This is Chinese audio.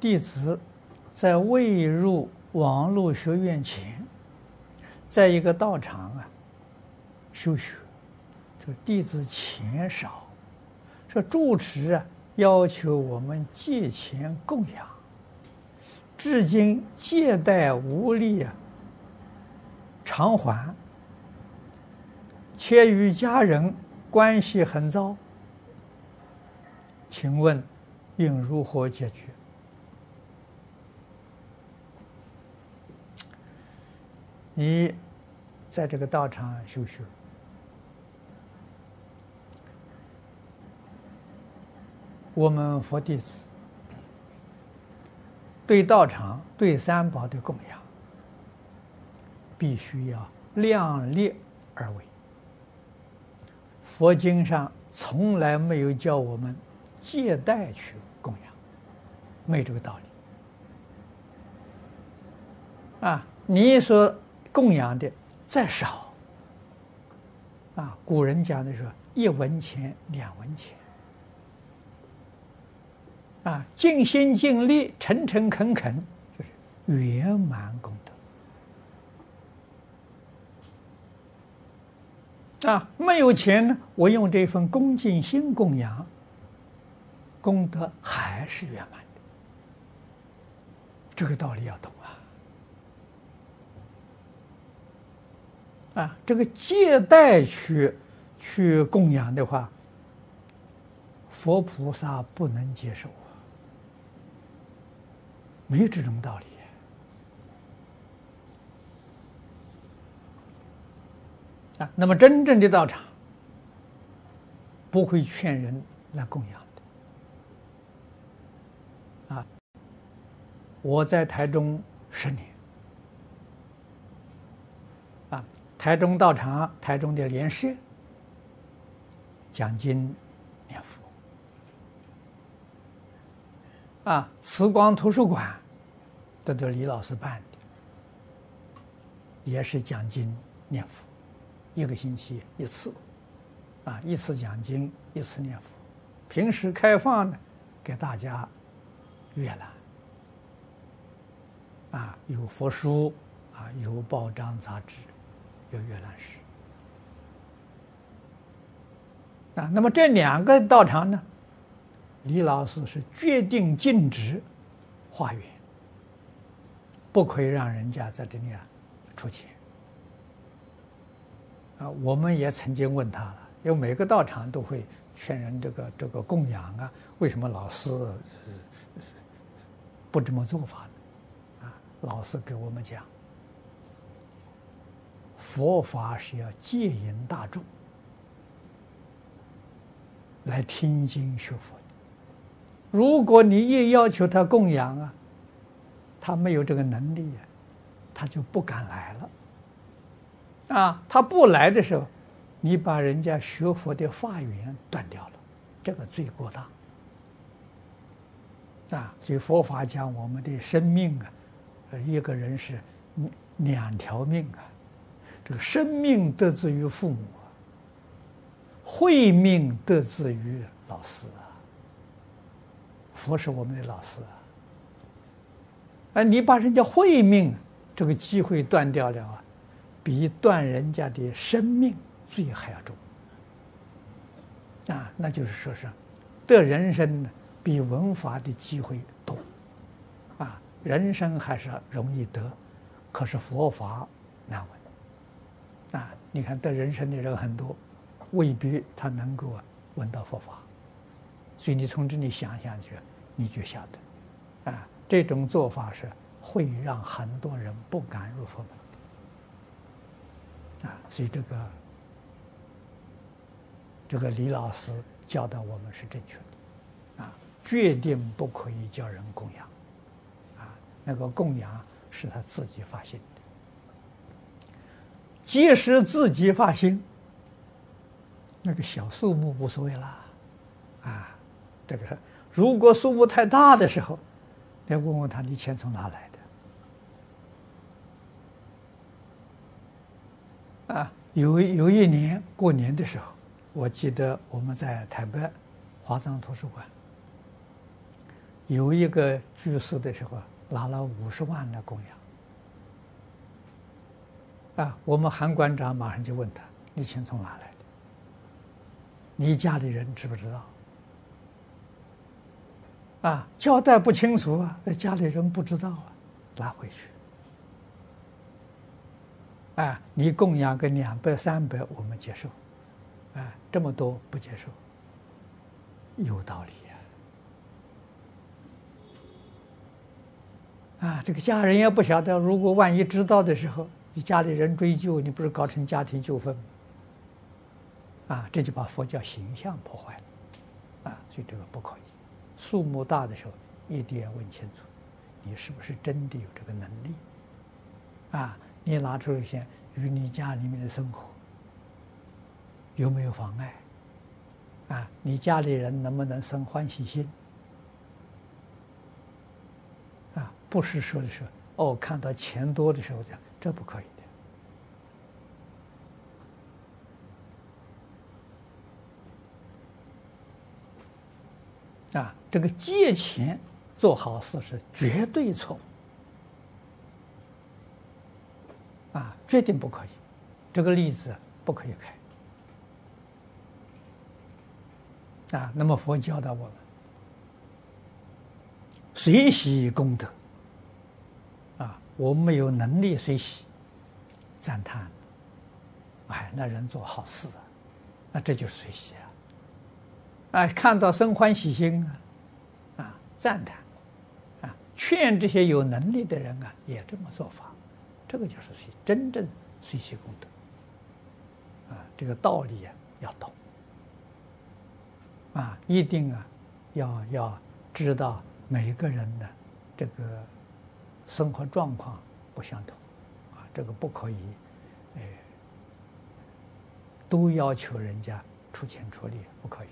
弟子在未入网络学院前，在一个道场啊修学，这个弟子钱少，说住持啊要求我们借钱供养，至今借贷无力啊偿还，且与家人关系很糟，请问应如何解决？你在这个道场修学，我们佛弟子对道场、对三宝的供养，必须要量力而为。佛经上从来没有叫我们借贷去供养，没这个道理。啊，你说。供养的再少，啊，古人讲的说一文钱两文钱，啊，尽心尽力、诚诚恳恳，就是圆满功德。啊，没有钱呢，我用这份恭敬心供养，功德还是圆满的。这个道理要懂。啊，这个借贷去去供养的话，佛菩萨不能接受啊，没有这种道理啊。那么真正的道场不会劝人来供养的啊。我在台中十年啊。台中道场、台中的莲社讲经念佛。啊，慈光图书馆这都是李老师办的，也是讲经念佛，一个星期一次，啊，一次讲经，一次念佛，平时开放呢给大家阅览，啊，有佛书，啊，有报章杂志。有阅览室啊，那么这两个道场呢，李老师是决定禁止化缘，不可以让人家在这里啊出钱啊。我们也曾经问他了，因为每个道场都会劝人这个这个供养啊，为什么老师不这么做法呢？啊，老师给我们讲。佛法是要戒引大众来听经学佛。如果你一要求他供养啊，他没有这个能力啊，他就不敢来了。啊，他不来的时候，你把人家学佛的法缘断掉了，这个罪过大。啊，所以佛法讲我们的生命啊，一个人是两条命啊。生命得自于父母，慧命得自于老师。啊。佛是我们的老师啊，哎，你把人家慧命这个机会断掉了啊，比断人家的生命罪还要重啊！那就是说是得人生呢，比闻法的机会多啊。人生还是容易得，可是佛法难闻。啊，你看得人生的人很多，未必他能够闻到佛法，所以你从这里想想去，你就晓得，啊，这种做法是会让很多人不敢入佛门，啊，所以这个这个李老师教导我们是正确的，啊，决定不可以叫人供养，啊，那个供养是他自己发心。即使自己发心，那个小数目无所谓啦，啊，这个如果数目太大的时候，得问问他，你钱从哪来的？啊，有有一年过年的时候，我记得我们在台北华藏图书馆，有一个居士的时候，拿了五十万来供养。啊，我们韩馆长马上就问他：“你钱从哪来的？你家里人知不知道？”啊，交代不清楚啊，那家里人不知道啊，拿回去。啊，你供养个两百三百，我们接受。啊，这么多不接受，有道理呀。啊，这个家人也不晓得，如果万一知道的时候，你家里人追究，你不是搞成家庭纠纷？啊，这就把佛教形象破坏了。啊，所以这个不可以。数目大的时候，一定要问清楚，你是不是真的有这个能力？啊，你拿出一些与你家里面的生活有没有妨碍？啊，你家里人能不能生欢喜心？啊，不是说的时候，哦，看到钱多的时候这样，这不可以的。啊，这个借钱做好事是绝对错啊，决定不可以，这个例子不可以开啊。那么佛教导我们，随喜功德，我们没有能力随喜赞叹，哎，那人做好事啊，那这就是随喜啊。啊，看到生欢喜心啊，啊，赞叹，啊，劝这些有能力的人啊，也这么做法，这个就是随真正随喜功德，啊，这个道理啊要懂，啊，一定啊要要知道每个人的这个生活状况不相同，啊，这个不可以，哎，都要求人家出钱出力，不可以。